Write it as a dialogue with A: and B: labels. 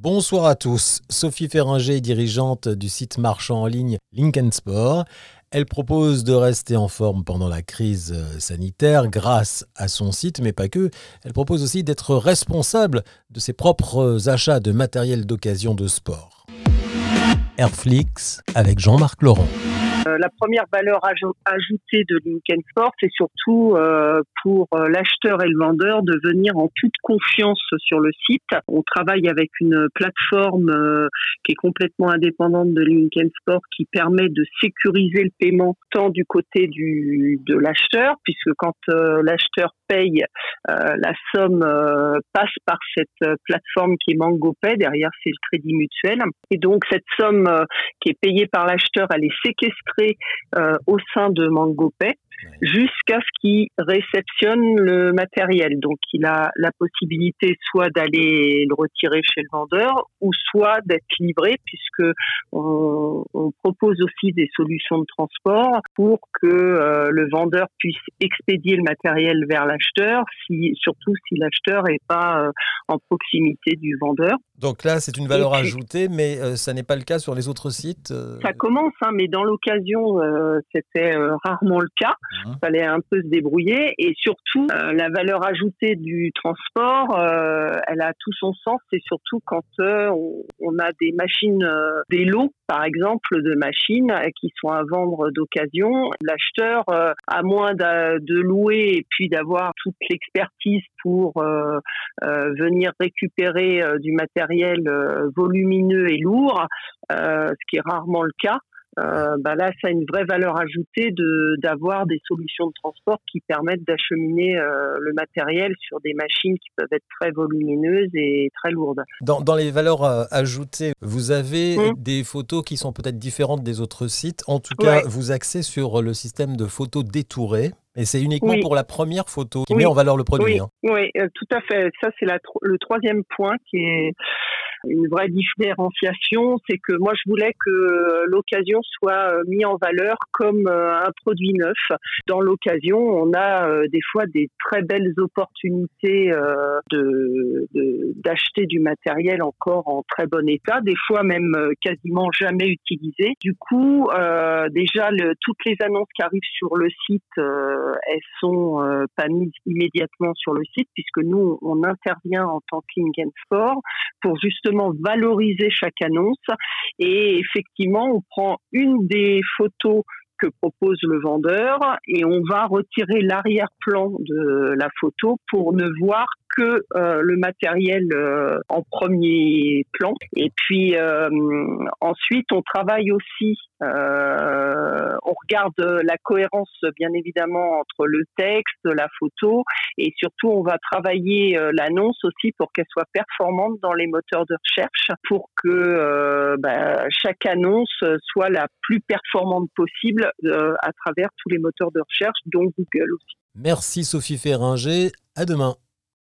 A: Bonsoir à tous. Sophie Ferringer, dirigeante du site marchand en ligne Lincoln Sport. Elle propose de rester en forme pendant la crise euh, sanitaire grâce à son site, mais pas que. Elle propose aussi d'être responsable de ses propres achats de matériel d'occasion de sport. Airflix avec Jean-Marc Laurent.
B: Euh, la première valeur ajoutée de Lincoln Sport, c'est surtout euh, pour euh, l'acheteur et le vendeur de venir en toute confiance sur le site. On travaille avec une plateforme qui est complètement indépendante de Lincoln Sport qui permet de sécuriser le paiement tant du côté du, de l'acheteur, puisque quand l'acheteur paye, la somme passe par cette plateforme qui est MangoPay. Derrière, c'est le crédit mutuel. Et donc, cette somme qui est payée par l'acheteur, elle est séquestrée euh, au sein de MangoPay jusqu'à ce qu'il réceptionne le matériel. Donc, il a la possibilité soit d'aller le retirer chez le vendeur ou soit d'être livré puisque on, propose aussi des solutions de transport pour que euh, le vendeur puisse expédier le matériel vers l'acheteur, si, surtout si l'acheteur n'est pas euh, en proximité du vendeur.
A: Donc là, c'est une valeur ajoutée, mais euh, ça n'est pas le cas sur les autres sites.
B: Ça commence, hein, mais dans l'occasion, c'était rarement le cas. Il hein. fallait un peu se débrouiller et surtout euh, la valeur ajoutée du transport, euh, elle a tout son sens. C'est surtout quand euh, on, a des machines, des lots par exemple de machines qui sont à vendre d'occasion. L'acheteur, à moins de, louer et puis d'avoir toute l'expertise pour venir récupérer du matériel volumineux et lourd, ce qui est rarement le cas. Euh, bah là, ça a une vraie valeur ajoutée de d'avoir des solutions de transport qui permettent d'acheminer euh, le matériel sur des machines qui peuvent être très volumineuses et très lourdes.
A: Dans, dans les valeurs euh, ajoutées, vous avez hum. des photos qui sont peut-être différentes des autres sites. En tout cas, vous axez sur le système de photos détourées. Et c'est uniquement pour la première photo qui met en valeur le produit.
B: Oui,
A: hein.
B: oui tout à fait. Ça, c'est le troisième point qui est une vraie différenciation, c'est que moi je voulais que l'occasion soit euh, mise en valeur comme euh, un produit neuf. Dans l'occasion, on a euh, des fois des très belles opportunités de d'acheter du matériel encore en très bon état, des fois même quasiment jamais utilisé. Du coup, déjà le, toutes les annonces qui arrivent sur le site, elles sont pas mises immédiatement sur le site puisque nous on intervient en tant qu'Ingen Sport pour justement valoriser chaque annonce. Et effectivement, on prend une des photos que propose le vendeur et on va retirer l'arrière-plan de la photo pour ne voir euh, le matériel euh, en premier plan. Et puis euh, ensuite, on travaille aussi, on regarde la cohérence bien évidemment entre le texte, la photo, et surtout on va travailler l'annonce aussi pour qu'elle soit performante dans les moteurs de recherche, pour que bah, chaque annonce soit la plus performante possible à travers tous les moteurs de recherche, dont Google aussi.
A: Merci Sophie Ferringer. À demain.